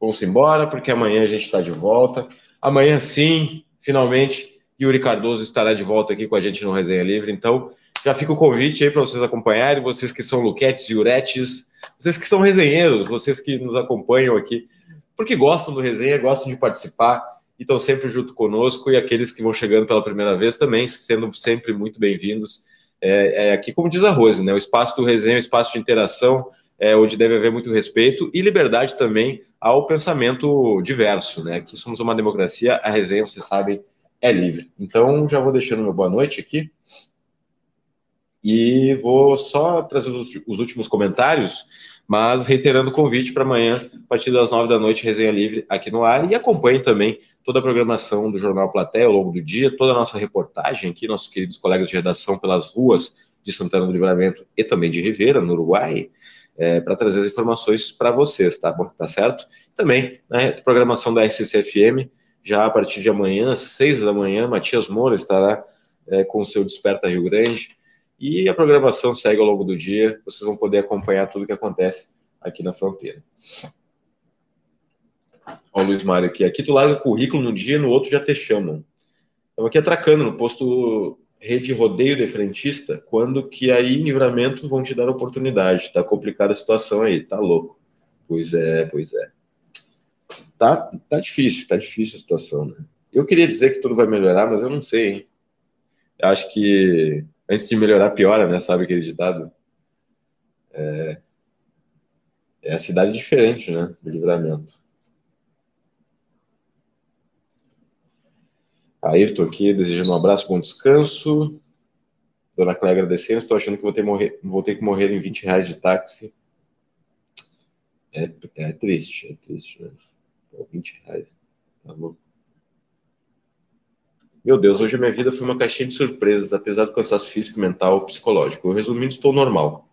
Vamos embora, porque amanhã a gente está de volta. Amanhã, sim, finalmente, Yuri Cardoso estará de volta aqui com a gente no Resenha Livre. Então, já fica o convite aí para vocês acompanharem, vocês que são Luquetes e Uretes, vocês que são resenheiros, vocês que nos acompanham aqui, porque gostam do resenha, gostam de participar e estão sempre junto conosco, e aqueles que vão chegando pela primeira vez também, sendo sempre muito bem-vindos. é, é, aqui, como diz a Rose, né? O espaço do resenha, o espaço de interação, é, onde deve haver muito respeito e liberdade também ao pensamento diverso, né? Aqui somos uma democracia, a resenha, vocês sabem, é livre. Então, já vou deixando meu boa noite aqui. E vou só trazer os, os últimos comentários, mas reiterando o convite para amanhã, a partir das nove da noite, resenha livre aqui no ar. E acompanhe também toda a programação do Jornal Platéia ao longo do dia, toda a nossa reportagem aqui, nossos queridos colegas de redação pelas ruas de Santana do Livramento e também de Rivera, no Uruguai é, para trazer as informações para vocês, tá bom? Tá certo? Também, né, programação da SCFM, já a partir de amanhã, às seis da manhã, Matias Moura estará é, com o seu Desperta Rio Grande. E a programação segue ao longo do dia, vocês vão poder acompanhar tudo o que acontece aqui na fronteira. Olha o Luiz Mário aqui. Aqui tu larga o currículo num dia, no outro já te chamam. Estamos aqui atracando no posto rede rodeio de frentista, quando que aí em livramento vão te dar oportunidade. Tá complicada a situação aí, tá louco. Pois é, pois é. Tá, tá difícil, tá difícil a situação, né? Eu queria dizer que tudo vai melhorar, mas eu não sei, hein? Eu acho que antes de melhorar, piora, né? Sabe aquele ditado? É, é a cidade diferente, né? Do livramento. Ayrton aqui, desejando um abraço, bom descanso. Dona Cléia agradecendo, estou achando que vou ter, morrer, vou ter que morrer em 20 reais de táxi. É, é triste, é triste, né? 20 reais. Tá louco. Meu Deus, hoje a minha vida foi uma caixinha de surpresas, apesar do cansaço físico, mental, psicológico. Eu, resumindo, estou normal.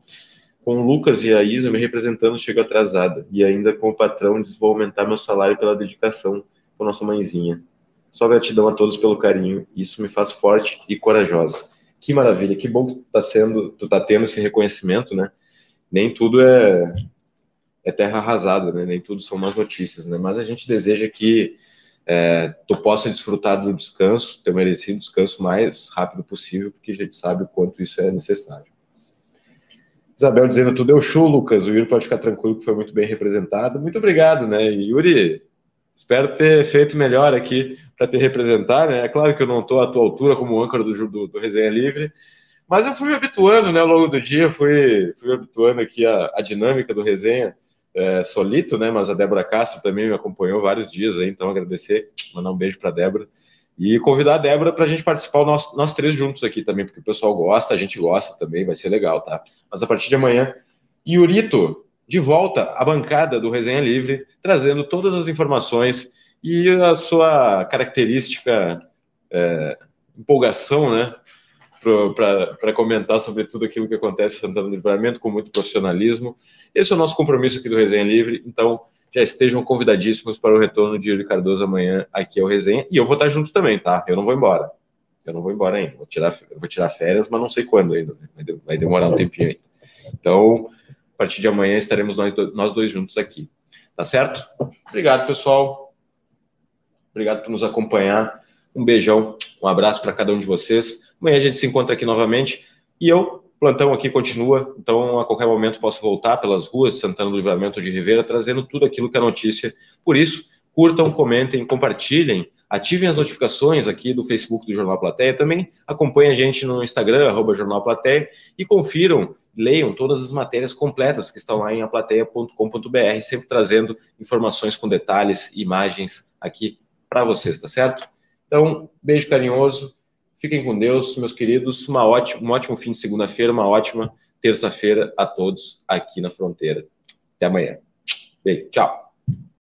Com o Lucas e a Isa me representando, chego atrasada. E ainda com o patrão, diz vou aumentar meu salário pela dedicação com nossa mãezinha. Só gratidão a todos pelo carinho. Isso me faz forte e corajosa. Que maravilha, que bom que tu tá sendo, tu tá tendo esse reconhecimento, né? Nem tudo é, é terra arrasada, né? Nem tudo são más notícias, né? Mas a gente deseja que é, tu possa desfrutar do descanso, teu merecido descanso mais rápido possível, porque a gente sabe o quanto isso é necessário. Isabel dizendo tudo é o show, Lucas. O Yuri pode ficar tranquilo que foi muito bem representado. Muito obrigado, né? Yuri, espero ter feito melhor aqui para te representar, né? É claro que eu não estou à tua altura como âncora do, do, do, Resenha Livre, mas eu fui me habituando, né, ao longo do dia, fui, fui me habituando aqui a, a dinâmica do Resenha é, solito, né? Mas a Débora Castro também me acompanhou vários dias aí, então agradecer, mandar um beijo para a Débora e convidar a Débora para a gente participar nós, nós três juntos aqui também, porque o pessoal gosta, a gente gosta também, vai ser legal, tá? Mas a partir de amanhã, Yurito, de volta à bancada do Resenha Livre, trazendo todas as informações e a sua característica é, empolgação, né, para comentar sobre tudo aquilo que acontece em Santana do Livramento com muito profissionalismo. Esse é o nosso compromisso aqui do Resenha Livre, então já estejam convidadíssimos para o retorno de Yuri Cardoso amanhã aqui ao Resenha, e eu vou estar junto também, tá? Eu não vou embora. Eu não vou embora ainda. Vou tirar, vou tirar férias, mas não sei quando ainda. Né? Vai demorar um tempinho ainda. Então, a partir de amanhã estaremos nós, nós dois juntos aqui. Tá certo? Obrigado, pessoal. Obrigado por nos acompanhar. Um beijão, um abraço para cada um de vocês. Amanhã a gente se encontra aqui novamente. E eu, plantão aqui continua, então a qualquer momento posso voltar pelas ruas Santana do Livramento de Rivera, trazendo tudo aquilo que é notícia. Por isso, curtam, comentem, compartilhem, ativem as notificações aqui do Facebook do Jornal Plateia. Também acompanhem a gente no Instagram, arroba Jornal Plateia, e confiram, leiam todas as matérias completas que estão lá em aplateia.com.br, sempre trazendo informações com detalhes, imagens aqui para vocês, tá certo? Então, beijo carinhoso, fiquem com Deus, meus queridos, uma ótima, um ótimo fim de segunda-feira, uma ótima terça-feira a todos aqui na fronteira. Até amanhã. Beijo, tchau.